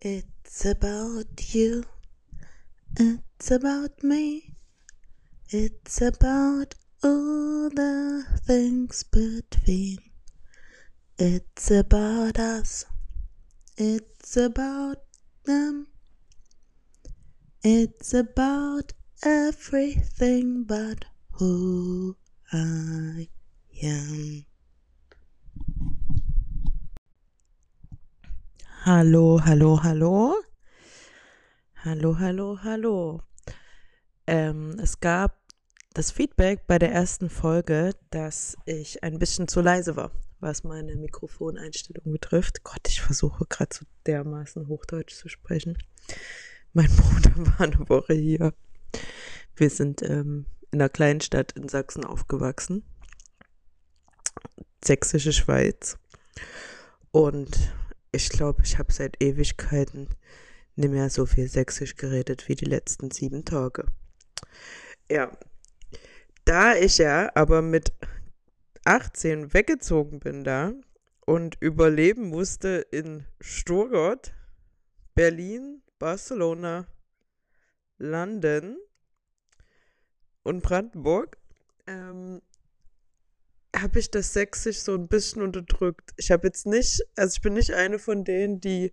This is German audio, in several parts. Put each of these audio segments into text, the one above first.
It's about you. It's about me. It's about all the things between. It's about us. It's about them. It's about everything but who I am. Hallo, hallo, hallo. Hallo, hallo, hallo. Ähm, es gab das Feedback bei der ersten Folge, dass ich ein bisschen zu leise war, was meine Mikrofoneinstellung betrifft. Gott, ich versuche gerade so dermaßen Hochdeutsch zu sprechen. Mein Bruder war eine Woche hier. Wir sind ähm, in einer kleinen Stadt in Sachsen aufgewachsen. Sächsische Schweiz. Und ich glaube, ich habe seit Ewigkeiten nicht mehr so viel Sächsisch geredet wie die letzten sieben Tage. Ja, da ich ja aber mit 18 weggezogen bin da und überleben musste in Stuttgart, Berlin, Barcelona, London und Brandenburg, ähm, habe ich das Sächsisch so ein bisschen unterdrückt. Ich habe jetzt nicht, also ich bin nicht eine von denen, die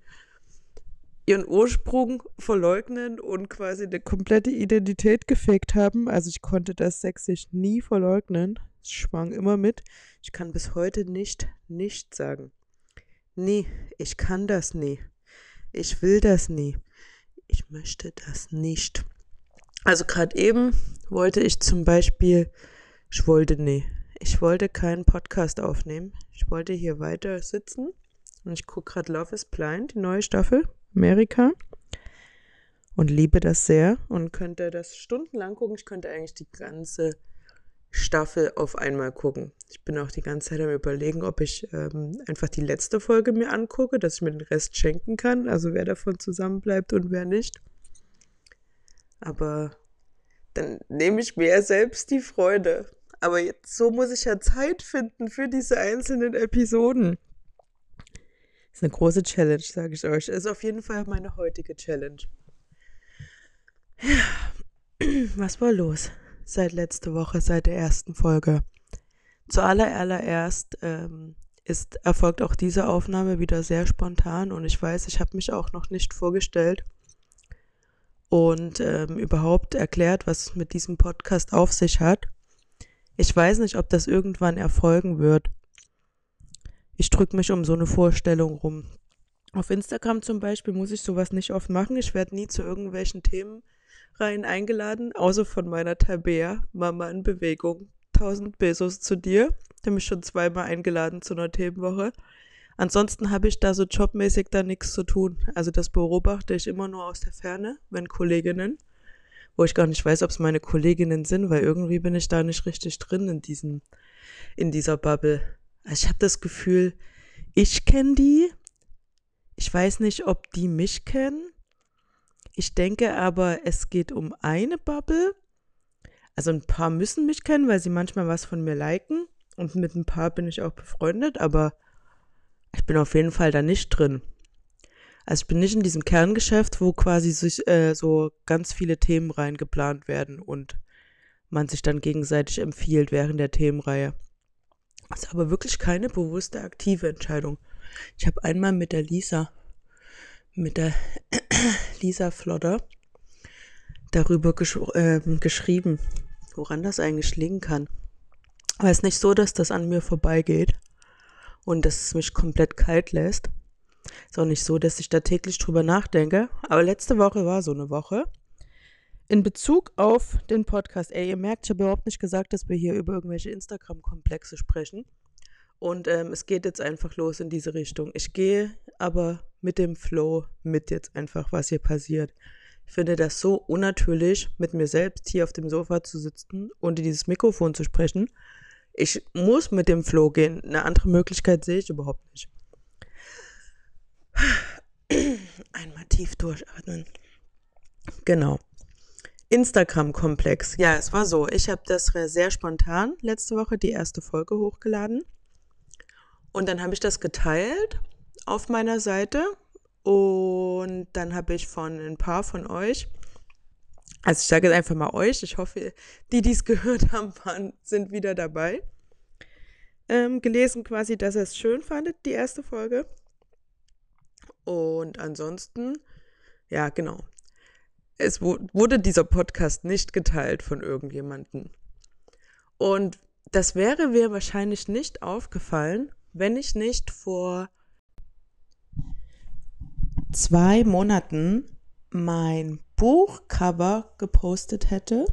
ihren Ursprung verleugnen und quasi eine komplette Identität gefaked haben. Also ich konnte das Sächsisch nie verleugnen. Es schwang immer mit. Ich kann bis heute nicht nicht sagen. Nee, ich kann das nie. Ich will das nie. Ich möchte das nicht. Also gerade eben wollte ich zum Beispiel, ich wollte nee, ich wollte keinen Podcast aufnehmen. Ich wollte hier weiter sitzen und ich gucke gerade Love is Blind, die neue Staffel, Amerika. Und liebe das sehr und könnte das stundenlang gucken. Ich könnte eigentlich die ganze Staffel auf einmal gucken. Ich bin auch die ganze Zeit am Überlegen, ob ich ähm, einfach die letzte Folge mir angucke, dass ich mir den Rest schenken kann. Also wer davon zusammenbleibt und wer nicht. Aber dann nehme ich mir selbst die Freude. Aber jetzt, so muss ich ja Zeit finden für diese einzelnen Episoden. Das ist eine große Challenge, sage ich euch. Ist auf jeden Fall meine heutige Challenge. Ja, was war los seit letzte Woche, seit der ersten Folge? Zuallererst ähm, ist erfolgt auch diese Aufnahme wieder sehr spontan und ich weiß, ich habe mich auch noch nicht vorgestellt und ähm, überhaupt erklärt, was es mit diesem Podcast auf sich hat. Ich weiß nicht, ob das irgendwann erfolgen wird. Ich drücke mich um so eine Vorstellung rum. Auf Instagram zum Beispiel muss ich sowas nicht oft machen. Ich werde nie zu irgendwelchen Themen rein eingeladen, außer von meiner Tabea, Mama in Bewegung. 1000 Pesos zu dir. Der mich schon zweimal eingeladen zu einer Themenwoche. Ansonsten habe ich da so jobmäßig da nichts zu tun. Also das beobachte ich immer nur aus der Ferne, wenn Kolleginnen wo ich gar nicht weiß, ob es meine Kolleginnen sind, weil irgendwie bin ich da nicht richtig drin in diesem, in dieser Bubble. Also ich habe das Gefühl, ich kenne die. Ich weiß nicht, ob die mich kennen. Ich denke aber, es geht um eine Bubble. Also ein paar müssen mich kennen, weil sie manchmal was von mir liken. Und mit ein paar bin ich auch befreundet, aber ich bin auf jeden Fall da nicht drin. Also ich bin nicht in diesem Kerngeschäft, wo quasi sich äh, so ganz viele Themen reingeplant werden und man sich dann gegenseitig empfiehlt während der Themenreihe. Das ist aber wirklich keine bewusste aktive Entscheidung. Ich habe einmal mit der Lisa, mit der Lisa Flodder darüber gesch äh, geschrieben, woran das eigentlich liegen kann. Aber es ist nicht so, dass das an mir vorbeigeht und dass es mich komplett kalt lässt. Ist auch nicht so, dass ich da täglich drüber nachdenke. Aber letzte Woche war so eine Woche. In Bezug auf den Podcast, ey, ihr merkt, ich habe überhaupt nicht gesagt, dass wir hier über irgendwelche Instagram-Komplexe sprechen. Und ähm, es geht jetzt einfach los in diese Richtung. Ich gehe aber mit dem Flow mit jetzt einfach, was hier passiert. Ich finde das so unnatürlich, mit mir selbst hier auf dem Sofa zu sitzen und in dieses Mikrofon zu sprechen. Ich muss mit dem Flow gehen. Eine andere Möglichkeit sehe ich überhaupt nicht. Einmal tief durchatmen. Genau. Instagram-Komplex. Ja, es war so. Ich habe das sehr spontan letzte Woche die erste Folge hochgeladen. Und dann habe ich das geteilt auf meiner Seite Und dann habe ich von ein paar von euch, also ich sage jetzt einfach mal euch, ich hoffe, die, die es gehört haben, waren, sind wieder dabei, ähm, gelesen quasi, dass ihr es schön fandet, die erste Folge. Und ansonsten, ja, genau. Es wurde dieser Podcast nicht geteilt von irgendjemandem. Und das wäre mir wahrscheinlich nicht aufgefallen, wenn ich nicht vor zwei Monaten mein Buchcover gepostet hätte,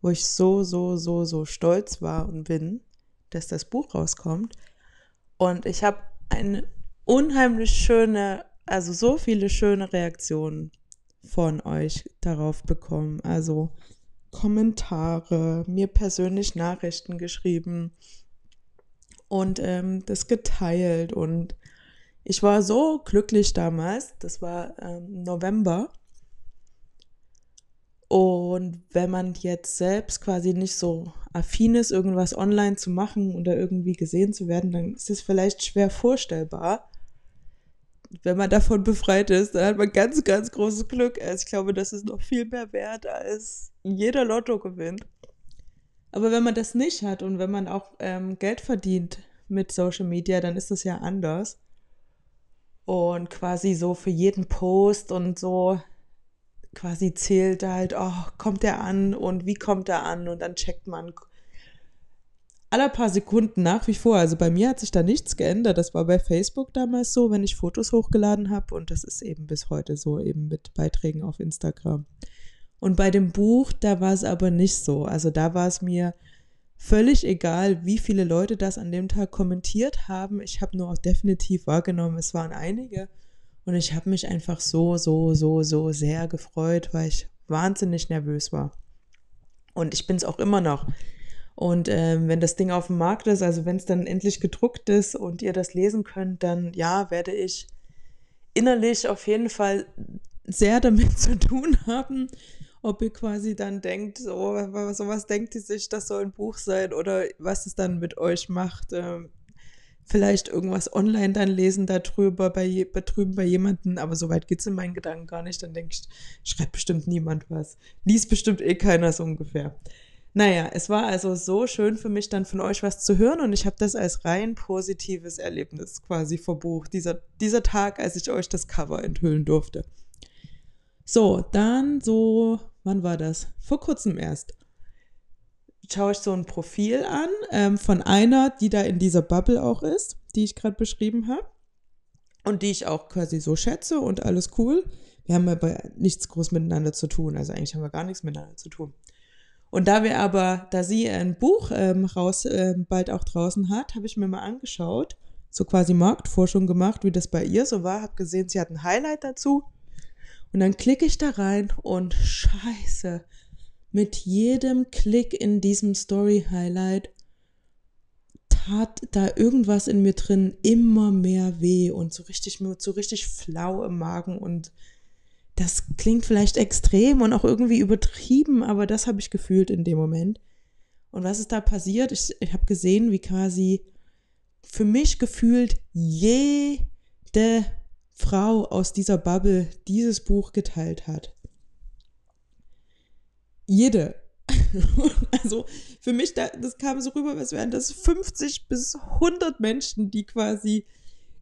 wo ich so, so, so, so stolz war und bin, dass das Buch rauskommt. Und ich habe eine unheimlich schöne, also so viele schöne Reaktionen von euch darauf bekommen. Also Kommentare, mir persönlich Nachrichten geschrieben und ähm, das geteilt. Und ich war so glücklich damals, das war ähm, November. Und wenn man jetzt selbst quasi nicht so affin ist, irgendwas online zu machen oder irgendwie gesehen zu werden, dann ist es vielleicht schwer vorstellbar. Wenn man davon befreit ist, dann hat man ganz, ganz großes Glück. Also ich glaube, das ist noch viel mehr wert als jeder Lotto gewinnt. Aber wenn man das nicht hat und wenn man auch ähm, Geld verdient mit Social Media, dann ist das ja anders. Und quasi so für jeden Post und so quasi zählt halt, oh, kommt der an und wie kommt er an und dann checkt man aller paar Sekunden nach wie vor. Also bei mir hat sich da nichts geändert. Das war bei Facebook damals so, wenn ich Fotos hochgeladen habe und das ist eben bis heute so, eben mit Beiträgen auf Instagram. Und bei dem Buch, da war es aber nicht so. Also da war es mir völlig egal, wie viele Leute das an dem Tag kommentiert haben. Ich habe nur auch definitiv wahrgenommen, es waren einige. Und ich habe mich einfach so, so, so, so sehr gefreut, weil ich wahnsinnig nervös war. Und ich bin es auch immer noch. Und ähm, wenn das Ding auf dem Markt ist, also wenn es dann endlich gedruckt ist und ihr das lesen könnt, dann ja, werde ich innerlich auf jeden Fall sehr damit zu tun haben, ob ihr quasi dann denkt, so, sowas denkt ihr sich, das soll ein Buch sein oder was es dann mit euch macht. Ähm, vielleicht irgendwas online dann lesen darüber bei, bei drüben bei jemandem, aber so weit geht es in meinen Gedanken gar nicht. Dann denke ich, schreibt bestimmt niemand was. Liest bestimmt eh keiner so ungefähr. Naja, es war also so schön für mich dann von euch was zu hören und ich habe das als rein positives Erlebnis quasi verbucht, dieser, dieser Tag, als ich euch das Cover enthüllen durfte. So, dann so, wann war das? Vor kurzem erst. Schaue ich so ein Profil an ähm, von einer, die da in dieser Bubble auch ist, die ich gerade beschrieben habe. Und die ich auch quasi so schätze und alles cool. Wir haben aber nichts groß miteinander zu tun. Also eigentlich haben wir gar nichts miteinander zu tun. Und da wir aber, da sie ein Buch ähm, raus, äh, bald auch draußen hat, habe ich mir mal angeschaut, so quasi Marktforschung gemacht, wie das bei ihr so war, habe gesehen, sie hat ein Highlight dazu. Und dann klicke ich da rein und scheiße, mit jedem Klick in diesem Story-Highlight tat da irgendwas in mir drin immer mehr weh und so richtig, so richtig flau im Magen und das klingt vielleicht extrem und auch irgendwie übertrieben, aber das habe ich gefühlt in dem Moment. Und was ist da passiert? Ich, ich habe gesehen, wie quasi für mich gefühlt jede Frau aus dieser Bubble dieses Buch geteilt hat. Jede. also für mich, das kam so rüber, als wären das 50 bis 100 Menschen, die quasi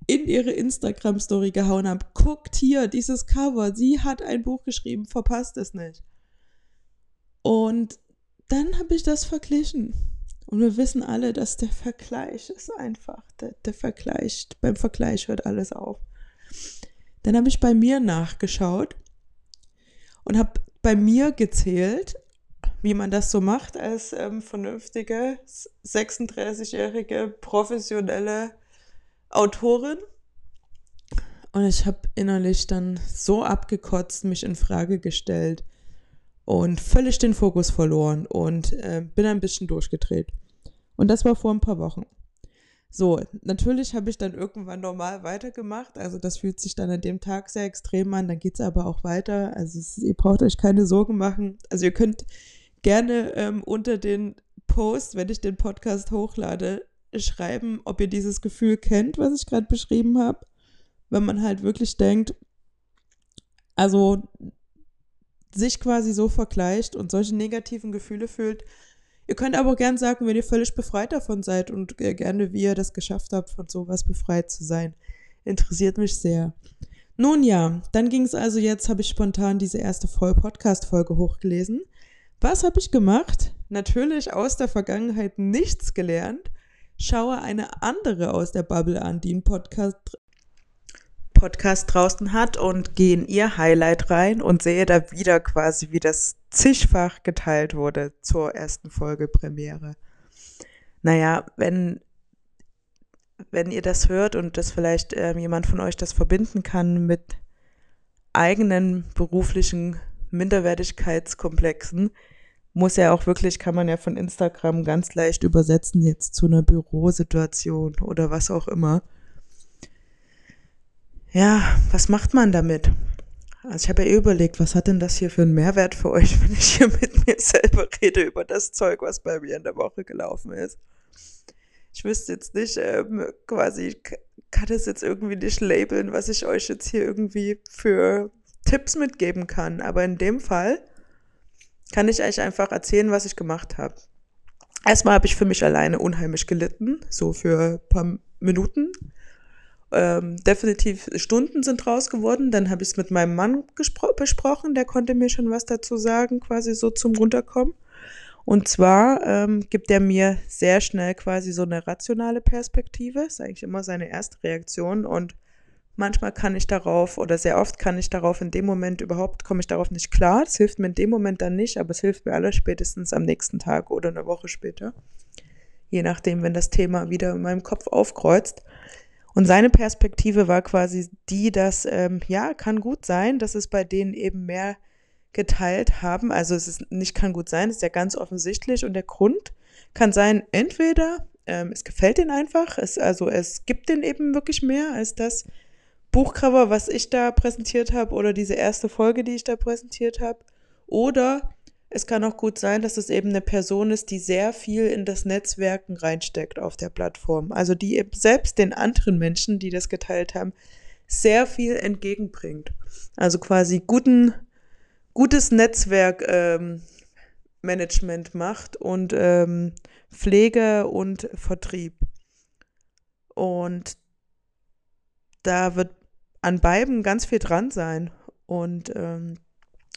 in ihre Instagram-Story gehauen haben. Guckt hier, dieses Cover, sie hat ein Buch geschrieben, verpasst es nicht. Und dann habe ich das verglichen. Und wir wissen alle, dass der Vergleich ist einfach, der, der Vergleich, beim Vergleich hört alles auf. Dann habe ich bei mir nachgeschaut und habe bei mir gezählt, wie man das so macht als ähm, vernünftige 36-jährige professionelle Autorin. Und ich habe innerlich dann so abgekotzt, mich in Frage gestellt und völlig den Fokus verloren und äh, bin ein bisschen durchgedreht. Und das war vor ein paar Wochen. So, natürlich habe ich dann irgendwann normal weitergemacht. Also das fühlt sich dann an dem Tag sehr extrem an. Dann geht es aber auch weiter. Also es, ihr braucht euch keine Sorgen machen. Also ihr könnt gerne ähm, unter den Post, wenn ich den Podcast hochlade, schreiben, ob ihr dieses Gefühl kennt, was ich gerade beschrieben habe. wenn man halt wirklich denkt, also sich quasi so vergleicht und solche negativen Gefühle fühlt. Ihr könnt aber auch gern sagen, wenn ihr völlig befreit davon seid und gerne, wie ihr das geschafft habt, von sowas befreit zu sein. Interessiert mich sehr. Nun ja, dann ging es also jetzt, habe ich spontan diese erste Podcast-Folge hochgelesen. Was habe ich gemacht? Natürlich aus der Vergangenheit nichts gelernt. Schaue eine andere aus der Bubble an, die einen Podcast, Podcast draußen hat und gehe in ihr Highlight rein und sehe da wieder quasi, wie das zigfach geteilt wurde zur ersten Folge Premiere. Naja, wenn wenn ihr das hört und das vielleicht äh, jemand von euch das verbinden kann mit eigenen beruflichen Minderwertigkeitskomplexen, muss ja auch wirklich, kann man ja von Instagram ganz leicht übersetzen jetzt zu einer Bürosituation oder was auch immer. Ja, was macht man damit? Also ich habe ja eh überlegt, was hat denn das hier für einen Mehrwert für euch, wenn ich hier mit mir selber rede über das Zeug, was bei mir in der Woche gelaufen ist ich wüsste jetzt nicht, ähm, quasi, kann das jetzt irgendwie nicht labeln, was ich euch jetzt hier irgendwie für Tipps mitgeben kann. Aber in dem Fall kann ich euch einfach erzählen, was ich gemacht habe. Erstmal habe ich für mich alleine unheimlich gelitten, so für ein paar Minuten. Ähm, definitiv Stunden sind raus geworden. Dann habe ich es mit meinem Mann besprochen, der konnte mir schon was dazu sagen, quasi so zum Runterkommen. Und zwar ähm, gibt er mir sehr schnell quasi so eine rationale Perspektive. Ist eigentlich immer seine erste Reaktion. Und manchmal kann ich darauf, oder sehr oft kann ich darauf in dem Moment überhaupt, komme ich darauf nicht klar. Das hilft mir in dem Moment dann nicht, aber es hilft mir aller spätestens am nächsten Tag oder eine Woche später. Je nachdem, wenn das Thema wieder in meinem Kopf aufkreuzt. Und seine Perspektive war quasi die, dass, ähm, ja, kann gut sein, dass es bei denen eben mehr geteilt haben. Also es ist nicht kann gut sein, ist ja ganz offensichtlich. Und der Grund kann sein, entweder ähm, es gefällt ihnen einfach, es, also es gibt den eben wirklich mehr als das Buchcover, was ich da präsentiert habe, oder diese erste Folge, die ich da präsentiert habe. Oder es kann auch gut sein, dass es eben eine Person ist, die sehr viel in das Netzwerken reinsteckt auf der Plattform. Also die eben selbst den anderen Menschen, die das geteilt haben, sehr viel entgegenbringt. Also quasi guten gutes Netzwerkmanagement ähm, macht und ähm, Pflege und Vertrieb. Und da wird an beiden ganz viel dran sein. Und ähm,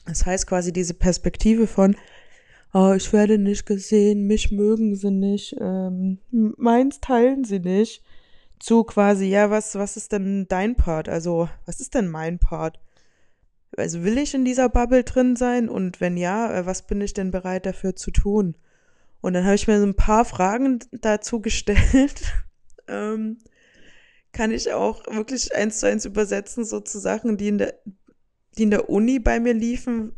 das heißt quasi diese Perspektive von, oh, ich werde nicht gesehen, mich mögen sie nicht, ähm, meins teilen sie nicht, zu quasi, ja, was, was ist denn dein Part? Also, was ist denn mein Part? also will ich in dieser Bubble drin sein und wenn ja, äh, was bin ich denn bereit dafür zu tun? Und dann habe ich mir so ein paar Fragen dazu gestellt. ähm, kann ich auch wirklich eins zu eins übersetzen, so zu Sachen, die in der, die in der Uni bei mir liefen,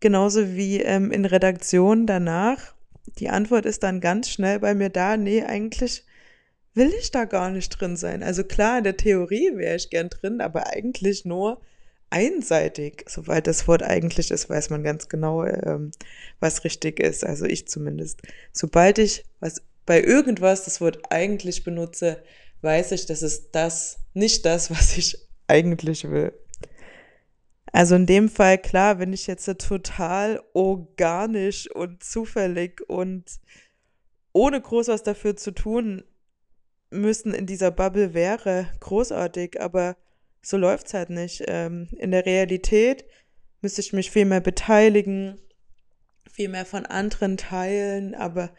genauso wie ähm, in Redaktion danach. Die Antwort ist dann ganz schnell bei mir da, nee, eigentlich will ich da gar nicht drin sein. Also klar, in der Theorie wäre ich gern drin, aber eigentlich nur einseitig, soweit das Wort eigentlich ist, weiß man ganz genau, ähm, was richtig ist. Also ich zumindest. Sobald ich was bei irgendwas das Wort eigentlich benutze, weiß ich, das ist das, nicht das, was ich eigentlich will. Also in dem Fall, klar, wenn ich jetzt total organisch und zufällig und ohne groß was dafür zu tun müssen in dieser Bubble wäre, großartig, aber so läuft es halt nicht. Ähm, in der Realität müsste ich mich viel mehr beteiligen, viel mehr von anderen teilen, aber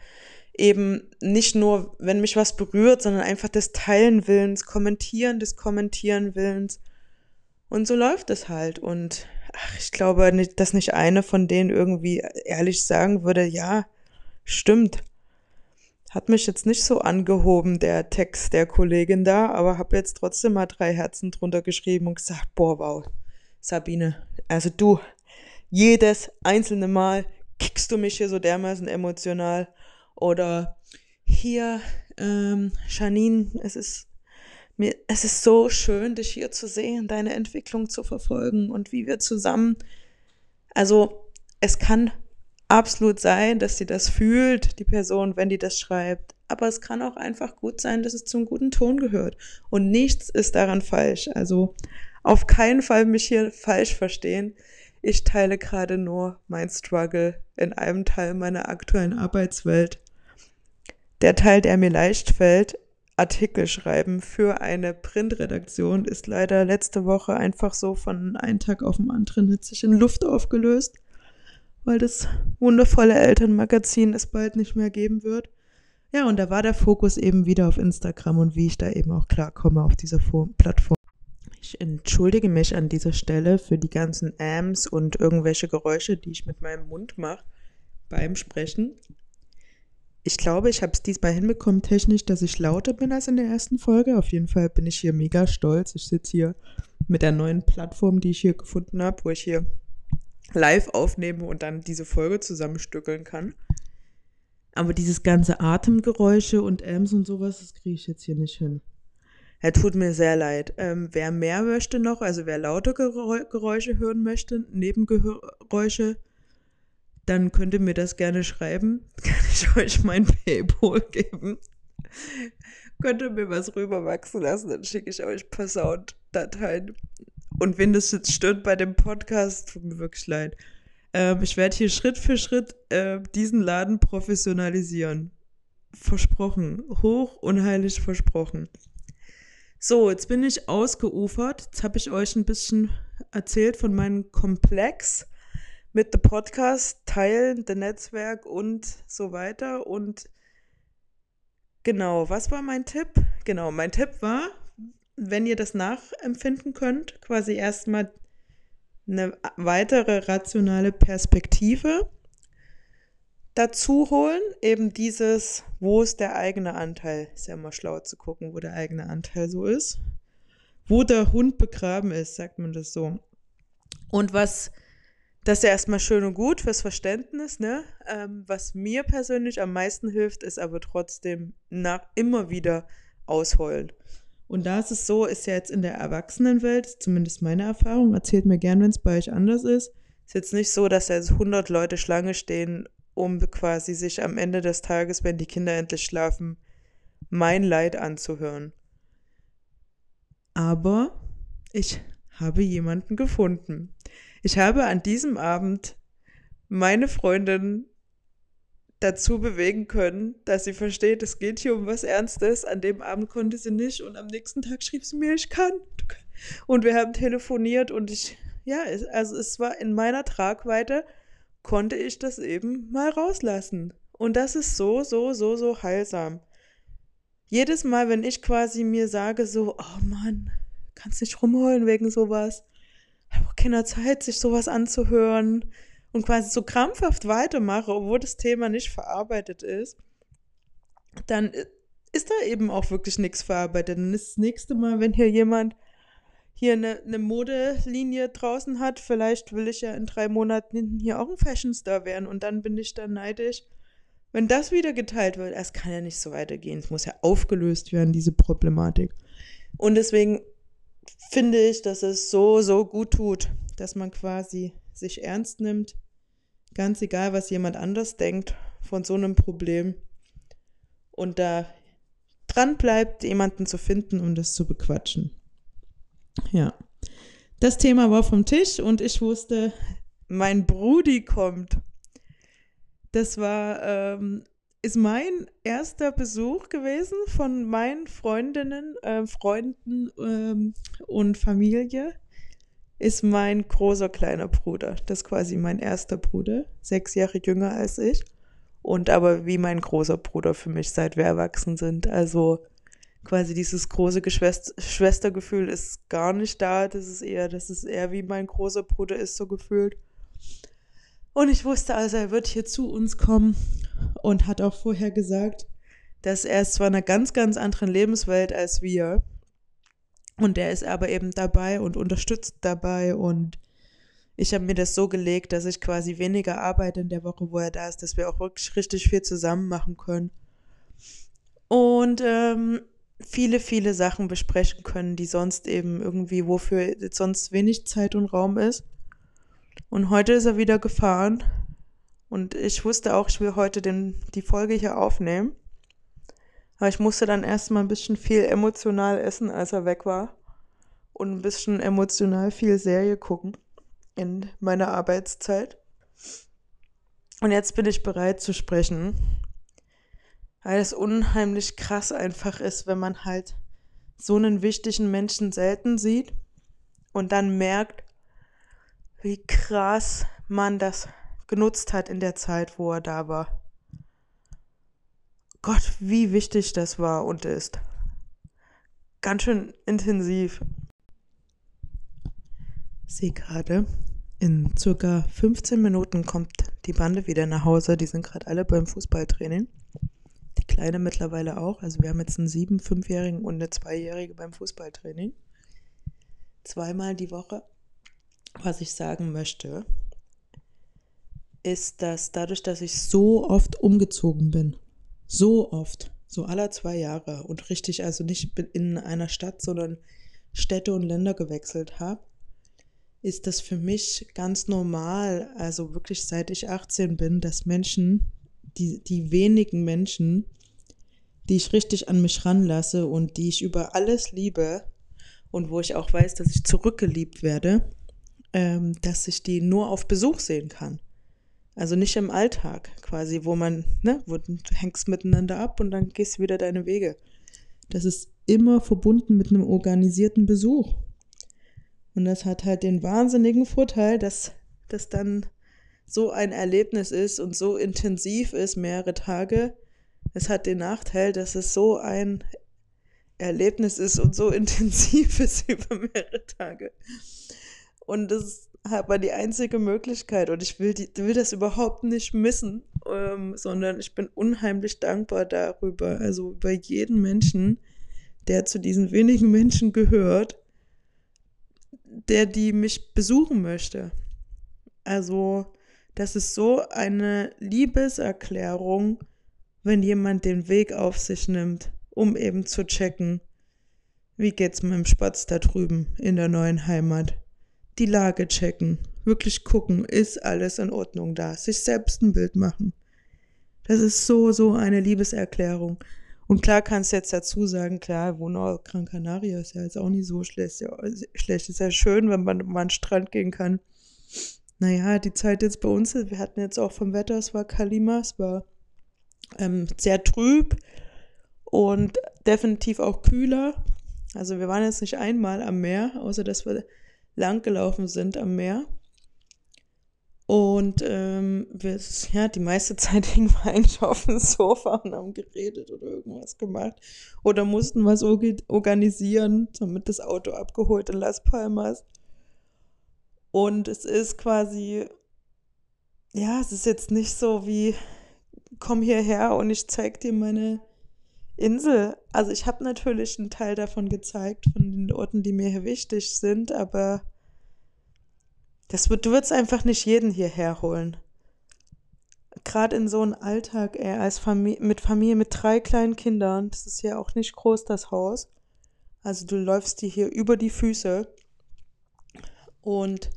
eben nicht nur, wenn mich was berührt, sondern einfach des Teilen Willens, Kommentieren des Kommentieren Willens. Und so läuft es halt. Und ach, ich glaube, dass nicht eine von denen irgendwie ehrlich sagen würde, ja, stimmt. Hat mich jetzt nicht so angehoben, der Text der Kollegin da, aber habe jetzt trotzdem mal drei Herzen drunter geschrieben und gesagt, boah, wow, Sabine, also du, jedes einzelne Mal kickst du mich hier so dermaßen emotional. Oder hier, ähm, Janine, es ist mir, es ist so schön, dich hier zu sehen, deine Entwicklung zu verfolgen und wie wir zusammen, also es kann absolut sein, dass sie das fühlt, die Person, wenn die das schreibt. Aber es kann auch einfach gut sein, dass es zum guten Ton gehört. Und nichts ist daran falsch. Also auf keinen Fall mich hier falsch verstehen. Ich teile gerade nur mein Struggle in einem Teil meiner aktuellen Arbeitswelt. Der Teil, der mir leicht fällt, Artikel schreiben für eine Printredaktion, ist leider letzte Woche einfach so von einem Tag auf den anderen hat sich in Luft aufgelöst, weil das wundervolle Elternmagazin es bald nicht mehr geben wird. Ja, und da war der Fokus eben wieder auf Instagram und wie ich da eben auch klarkomme auf dieser Plattform. Ich entschuldige mich an dieser Stelle für die ganzen Ams und irgendwelche Geräusche, die ich mit meinem Mund mache beim Sprechen. Ich glaube, ich habe es diesmal hinbekommen technisch, dass ich lauter bin als in der ersten Folge. Auf jeden Fall bin ich hier mega stolz. Ich sitze hier mit der neuen Plattform, die ich hier gefunden habe, wo ich hier live aufnehme und dann diese Folge zusammenstückeln kann. Aber dieses ganze Atemgeräusche und Ams und sowas, das kriege ich jetzt hier nicht hin. Er tut mir sehr leid. Ähm, wer mehr möchte noch, also wer laute Geräusche hören möchte, Nebengeräusche, dann könnt ihr mir das gerne schreiben. Kann ich euch mein Paypal geben? könnt ihr mir was rüberwachsen lassen, dann schicke ich euch ein paar Sounddateien. Und wenn das jetzt stört bei dem Podcast, tut mir wirklich leid. Ähm, ich werde hier Schritt für Schritt äh, diesen Laden professionalisieren. Versprochen. Hoch unheilig versprochen. So, jetzt bin ich ausgeufert. Jetzt habe ich euch ein bisschen erzählt von meinem Komplex mit dem Podcast, Teilen, dem Netzwerk und so weiter. Und genau, was war mein Tipp? Genau, mein Tipp war, wenn ihr das nachempfinden könnt, quasi erstmal eine weitere rationale Perspektive dazu holen, eben dieses, wo ist der eigene Anteil? Ist ja immer schlauer zu gucken, wo der eigene Anteil so ist. Wo der Hund begraben ist, sagt man das so. Und was, das ist ja erstmal schön und gut fürs Verständnis, ne? Ähm, was mir persönlich am meisten hilft, ist aber trotzdem nach immer wieder ausheulen. Und da ist es so, ist ja jetzt in der Erwachsenenwelt, zumindest meine Erfahrung, erzählt mir gern, wenn es bei euch anders ist, ist jetzt nicht so, dass jetzt 100 Leute Schlange stehen um quasi sich am Ende des Tages, wenn die Kinder endlich schlafen, mein Leid anzuhören. Aber ich habe jemanden gefunden. Ich habe an diesem Abend meine Freundin dazu bewegen können, dass sie versteht, es geht hier um was Ernstes. An dem Abend konnte sie nicht und am nächsten Tag schrieb sie mir, ich kann. Und wir haben telefoniert und ich, ja, also es war in meiner Tragweite konnte ich das eben mal rauslassen. Und das ist so, so, so, so heilsam. Jedes Mal, wenn ich quasi mir sage, so, oh Mann, kannst nicht rumheulen wegen sowas, habe auch keine Zeit, sich sowas anzuhören und quasi so krampfhaft weitermache, obwohl das Thema nicht verarbeitet ist, dann ist da eben auch wirklich nichts verarbeitet. Dann ist das nächste Mal, wenn hier jemand hier eine, eine Modelinie draußen hat, vielleicht will ich ja in drei Monaten hier auch ein Fashion Star werden und dann bin ich dann neidisch. Wenn das wieder geteilt wird, es kann ja nicht so weitergehen. Es muss ja aufgelöst werden, diese Problematik. Und deswegen finde ich, dass es so, so gut tut, dass man quasi sich ernst nimmt, ganz egal, was jemand anders denkt von so einem Problem und da dran bleibt, jemanden zu finden, um das zu bequatschen. Ja. Das Thema war vom Tisch und ich wusste, mein Brudi kommt. Das war, ähm, ist mein erster Besuch gewesen von meinen Freundinnen, äh, Freunden ähm, und Familie. Ist mein großer kleiner Bruder. Das ist quasi mein erster Bruder, sechs Jahre jünger als ich. Und aber wie mein großer Bruder für mich, seit wir erwachsen sind. Also quasi dieses große Schwestergefühl ist gar nicht da. Das ist eher, das ist eher wie mein großer Bruder ist, so gefühlt. Und ich wusste also, er wird hier zu uns kommen und hat auch vorher gesagt, dass er ist zwar in einer ganz, ganz anderen Lebenswelt als wir. Und er ist aber eben dabei und unterstützt dabei. Und ich habe mir das so gelegt, dass ich quasi weniger arbeite in der Woche, wo er da ist, dass wir auch wirklich richtig viel zusammen machen können. Und ähm, viele, viele Sachen besprechen können, die sonst eben irgendwie, wofür sonst wenig Zeit und Raum ist. Und heute ist er wieder gefahren Und ich wusste auch, ich will heute den, die Folge hier aufnehmen. Aber ich musste dann erstmal ein bisschen viel emotional essen, als er weg war. Und ein bisschen emotional viel Serie gucken in meiner Arbeitszeit. Und jetzt bin ich bereit zu sprechen, weil es unheimlich krass einfach ist, wenn man halt so einen wichtigen Menschen selten sieht und dann merkt, wie krass man das genutzt hat in der Zeit, wo er da war. Gott, wie wichtig das war und ist. Ganz schön intensiv. Sehe gerade, in circa 15 Minuten kommt die Bande wieder nach Hause. Die sind gerade alle beim Fußballtraining. Die Kleine mittlerweile auch. Also wir haben jetzt einen sieben-, fünfjährigen und eine zweijährige beim Fußballtraining. Zweimal die Woche. Was ich sagen möchte, ist, dass dadurch, dass ich so oft umgezogen bin, so oft, so alle zwei Jahre und richtig, also nicht in einer Stadt, sondern Städte und Länder gewechselt habe, ist das für mich ganz normal, also wirklich seit ich 18 bin, dass Menschen, die, die wenigen Menschen, die ich richtig an mich ranlasse und die ich über alles liebe und wo ich auch weiß, dass ich zurückgeliebt werde, ähm, dass ich die nur auf Besuch sehen kann. Also nicht im Alltag quasi, wo man, ne, wo du hängst miteinander ab und dann gehst du wieder deine Wege. Das ist immer verbunden mit einem organisierten Besuch. Und das hat halt den wahnsinnigen Vorteil, dass das dann so ein Erlebnis ist und so intensiv ist, mehrere Tage. Es hat den Nachteil, dass es so ein Erlebnis ist und so intensiv ist über mehrere Tage. Und das aber die einzige Möglichkeit und ich will, die, will das überhaupt nicht missen, ähm, sondern ich bin unheimlich dankbar darüber, also über jeden Menschen, der zu diesen wenigen Menschen gehört, der die mich besuchen möchte. Also, das ist so eine Liebeserklärung, wenn jemand den Weg auf sich nimmt, um eben zu checken, wie geht's meinem Spatz da drüben in der neuen Heimat. Die Lage checken, wirklich gucken, ist alles in Ordnung da, sich selbst ein Bild machen. Das ist so, so eine Liebeserklärung. Und klar kannst du jetzt dazu sagen, klar, Wohnort Gran Canaria ist ja jetzt auch nicht so schlecht. Schlecht ist ja schön, wenn man mal an den Strand gehen kann. Naja, die Zeit jetzt bei uns, wir hatten jetzt auch vom Wetter, es war Kalima, es war ähm, sehr trüb und definitiv auch kühler. Also wir waren jetzt nicht einmal am Meer, außer dass wir lang gelaufen sind am Meer. Und ähm, wir, ja, die meiste Zeit hingen wir eigentlich auf dem Sofa und haben geredet oder irgendwas gemacht. Oder mussten was organisieren, damit das Auto abgeholt in Las Palmas. Und es ist quasi, ja, es ist jetzt nicht so wie, komm hierher und ich zeig dir meine Insel. Also ich habe natürlich einen Teil davon gezeigt, von den Orten, die mir hier wichtig sind, aber das wird, du würdest einfach nicht jeden hierher holen. Gerade in so einem Alltag, ey, als Familie, mit Familie mit drei kleinen Kindern, das ist ja auch nicht groß, das Haus. Also du läufst dir hier über die Füße und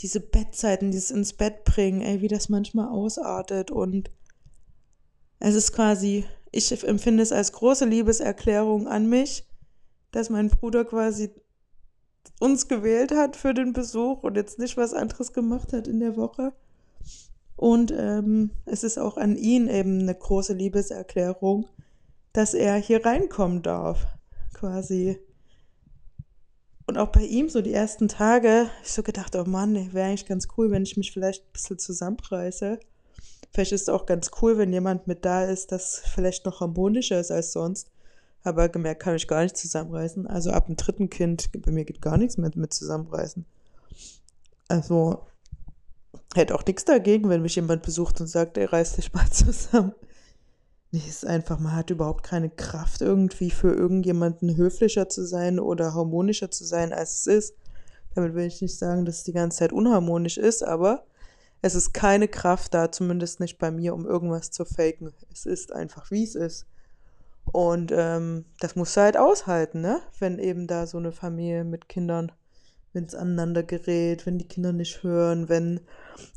diese Bettzeiten, dieses ins Bett bringen, ey, wie das manchmal ausartet und es ist quasi, ich empfinde es als große Liebeserklärung an mich, dass mein Bruder quasi uns gewählt hat für den Besuch und jetzt nicht was anderes gemacht hat in der Woche. Und ähm, es ist auch an ihn eben eine große Liebeserklärung, dass er hier reinkommen darf, quasi. Und auch bei ihm so die ersten Tage, ich so gedacht, oh Mann, wäre eigentlich ganz cool, wenn ich mich vielleicht ein bisschen zusammenreiße. Vielleicht ist es auch ganz cool, wenn jemand mit da ist, das vielleicht noch harmonischer ist als sonst. Aber gemerkt, kann ich gar nicht zusammenreißen. Also ab dem dritten Kind, bei mir geht gar nichts mehr mit zusammenreißen. Also hätte auch nichts dagegen, wenn mich jemand besucht und sagt, er reißt dich mal zusammen. Nee, ist einfach, man hat überhaupt keine Kraft irgendwie für irgendjemanden höflicher zu sein oder harmonischer zu sein, als es ist. Damit will ich nicht sagen, dass es die ganze Zeit unharmonisch ist, aber es ist keine Kraft da, zumindest nicht bei mir, um irgendwas zu faken. Es ist einfach, wie es ist. Und ähm, das musst du halt aushalten, ne? Wenn eben da so eine Familie mit Kindern wenn es aneinander gerät, wenn die Kinder nicht hören, wenn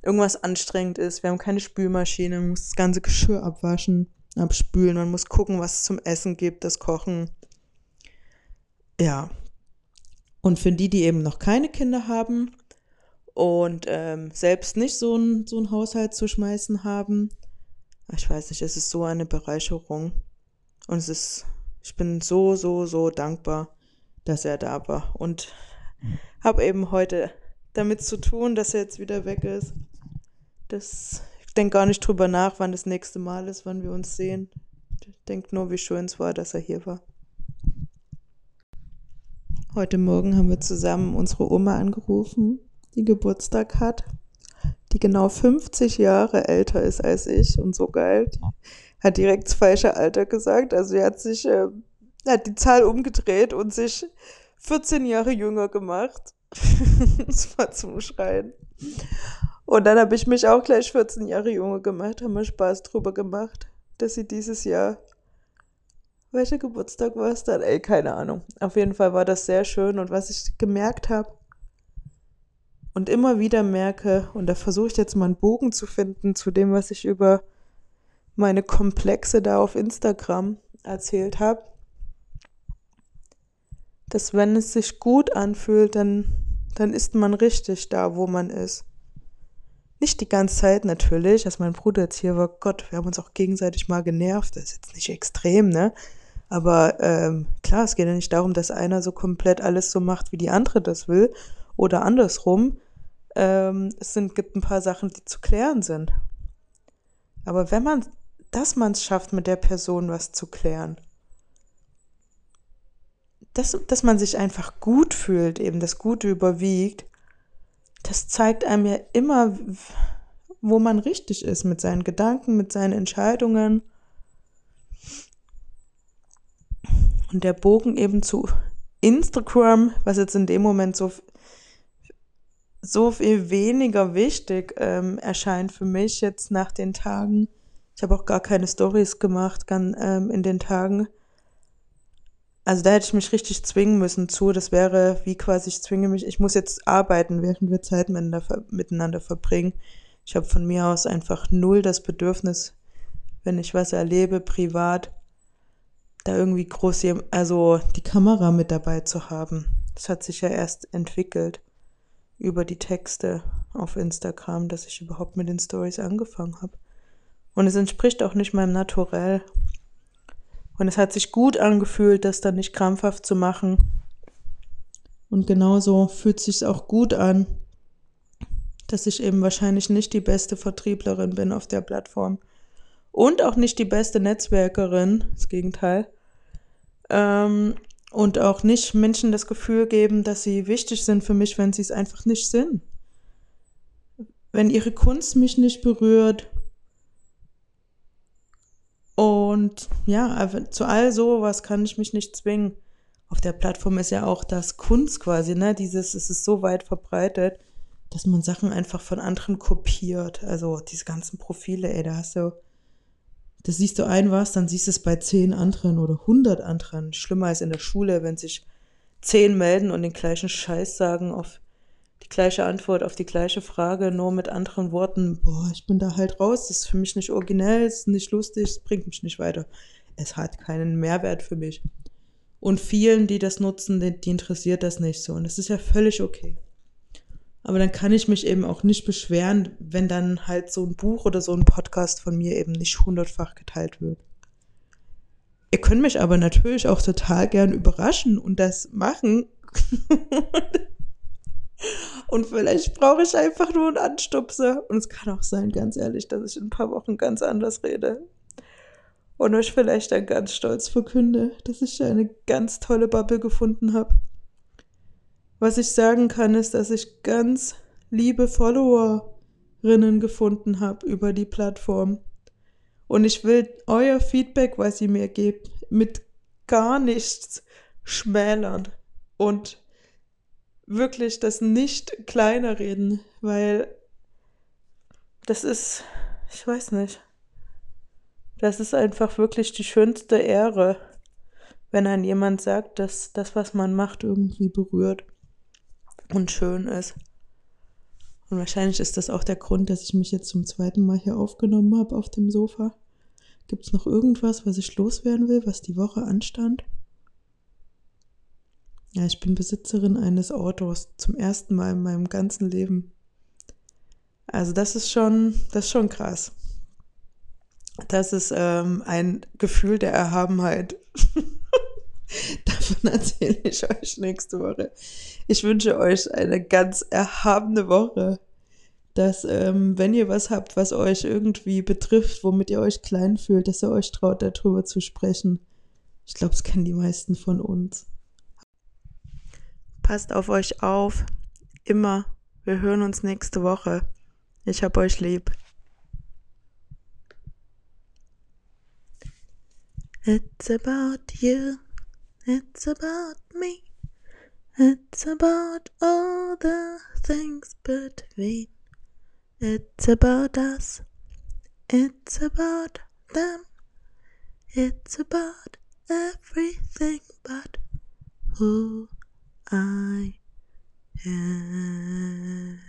irgendwas anstrengend ist. Wir haben keine Spülmaschine, man muss das ganze Geschirr abwaschen, abspülen, man muss gucken, was es zum Essen gibt, das Kochen. Ja. Und für die, die eben noch keine Kinder haben und ähm, selbst nicht so ein, so ein Haushalt zu schmeißen haben, ich weiß nicht, es ist so eine Bereicherung. Und es ist, ich bin so, so, so dankbar, dass er da war. Und habe eben heute damit zu tun, dass er jetzt wieder weg ist. Das, ich denke gar nicht drüber nach, wann das nächste Mal ist, wann wir uns sehen. Ich denke nur, wie schön es war, dass er hier war. Heute Morgen haben wir zusammen unsere Oma angerufen, die Geburtstag hat, die genau 50 Jahre älter ist als ich und so geil. Hat direkt das falsche Alter gesagt. Also er hat sich, äh, hat die Zahl umgedreht und sich 14 Jahre jünger gemacht. das war zum Schreien. Und dann habe ich mich auch gleich 14 Jahre jünger gemacht, haben wir Spaß drüber gemacht, dass sie dieses Jahr. Welcher Geburtstag war es dann? Ey, keine Ahnung. Auf jeden Fall war das sehr schön und was ich gemerkt habe und immer wieder merke, und da versuche ich jetzt mal einen Bogen zu finden zu dem, was ich über meine Komplexe da auf Instagram erzählt habe, dass wenn es sich gut anfühlt, dann, dann ist man richtig da, wo man ist. Nicht die ganze Zeit natürlich, als mein Bruder jetzt hier war, Gott, wir haben uns auch gegenseitig mal genervt, das ist jetzt nicht extrem, ne? Aber ähm, klar, es geht ja nicht darum, dass einer so komplett alles so macht, wie die andere das will, oder andersrum. Ähm, es sind, gibt ein paar Sachen, die zu klären sind. Aber wenn man, dass man es schafft, mit der Person was zu klären, dass, dass man sich einfach gut fühlt, eben das Gute überwiegt, das zeigt einem ja immer, wo man richtig ist mit seinen Gedanken, mit seinen Entscheidungen. Und der Bogen eben zu Instagram, was jetzt in dem Moment so, so viel weniger wichtig ähm, erscheint für mich jetzt nach den Tagen. Ich habe auch gar keine Stories gemacht kann, ähm, in den Tagen also da hätte ich mich richtig zwingen müssen zu. Das wäre wie quasi, ich zwinge mich, ich muss jetzt arbeiten, während wir Zeit miteinander, miteinander verbringen. Ich habe von mir aus einfach null das Bedürfnis, wenn ich was erlebe, privat, da irgendwie groß, also die Kamera mit dabei zu haben. Das hat sich ja erst entwickelt über die Texte auf Instagram, dass ich überhaupt mit den Stories angefangen habe. Und es entspricht auch nicht meinem Naturell. Und es hat sich gut angefühlt, das dann nicht krampfhaft zu machen. Und genauso fühlt es sich auch gut an, dass ich eben wahrscheinlich nicht die beste Vertrieblerin bin auf der Plattform. Und auch nicht die beste Netzwerkerin, das Gegenteil. Ähm, und auch nicht Menschen das Gefühl geben, dass sie wichtig sind für mich, wenn sie es einfach nicht sind. Wenn ihre Kunst mich nicht berührt, und ja, zu all sowas kann ich mich nicht zwingen. Auf der Plattform ist ja auch das Kunst quasi, ne? Dieses, es ist so weit verbreitet, dass man Sachen einfach von anderen kopiert. Also diese ganzen Profile, ey, da hast du, das siehst du ein was, dann siehst du es bei zehn anderen oder hundert anderen. Schlimmer als in der Schule, wenn sich zehn melden und den gleichen Scheiß sagen auf die gleiche Antwort auf die gleiche Frage, nur mit anderen Worten, boah, ich bin da halt raus, das ist für mich nicht originell, ist nicht lustig, es bringt mich nicht weiter. Es hat keinen Mehrwert für mich. Und vielen, die das nutzen, die, die interessiert das nicht so. Und das ist ja völlig okay. Aber dann kann ich mich eben auch nicht beschweren, wenn dann halt so ein Buch oder so ein Podcast von mir eben nicht hundertfach geteilt wird. Ihr könnt mich aber natürlich auch total gern überraschen und das machen. Und vielleicht brauche ich einfach nur einen Anstupser. Und es kann auch sein, ganz ehrlich, dass ich in ein paar Wochen ganz anders rede. Und euch vielleicht dann ganz stolz verkünde, dass ich eine ganz tolle Bubble gefunden habe. Was ich sagen kann, ist, dass ich ganz liebe Followerinnen gefunden habe über die Plattform. Und ich will euer Feedback, was ihr mir gebt, mit gar nichts schmälern. Und wirklich das nicht kleiner reden, weil das ist, ich weiß nicht, das ist einfach wirklich die schönste Ehre, wenn ein jemand sagt, dass das, was man macht, irgendwie berührt. Und schön ist. Und wahrscheinlich ist das auch der Grund, dass ich mich jetzt zum zweiten Mal hier aufgenommen habe auf dem Sofa. Gibt es noch irgendwas, was ich loswerden will, was die Woche anstand? Ja, ich bin Besitzerin eines Autos zum ersten Mal in meinem ganzen Leben. Also das ist schon, das ist schon krass. Das ist ähm, ein Gefühl der Erhabenheit. Davon erzähle ich euch nächste Woche. Ich wünsche euch eine ganz erhabene Woche. Dass, ähm, wenn ihr was habt, was euch irgendwie betrifft, womit ihr euch klein fühlt, dass ihr euch traut, darüber zu sprechen. Ich glaube, es kennen die meisten von uns. Passt auf euch auf. Immer. Wir hören uns nächste Woche. Ich hab euch lieb. It's about you. It's about me. It's about all the things between. It's about us. It's about them. It's about everything but who I am.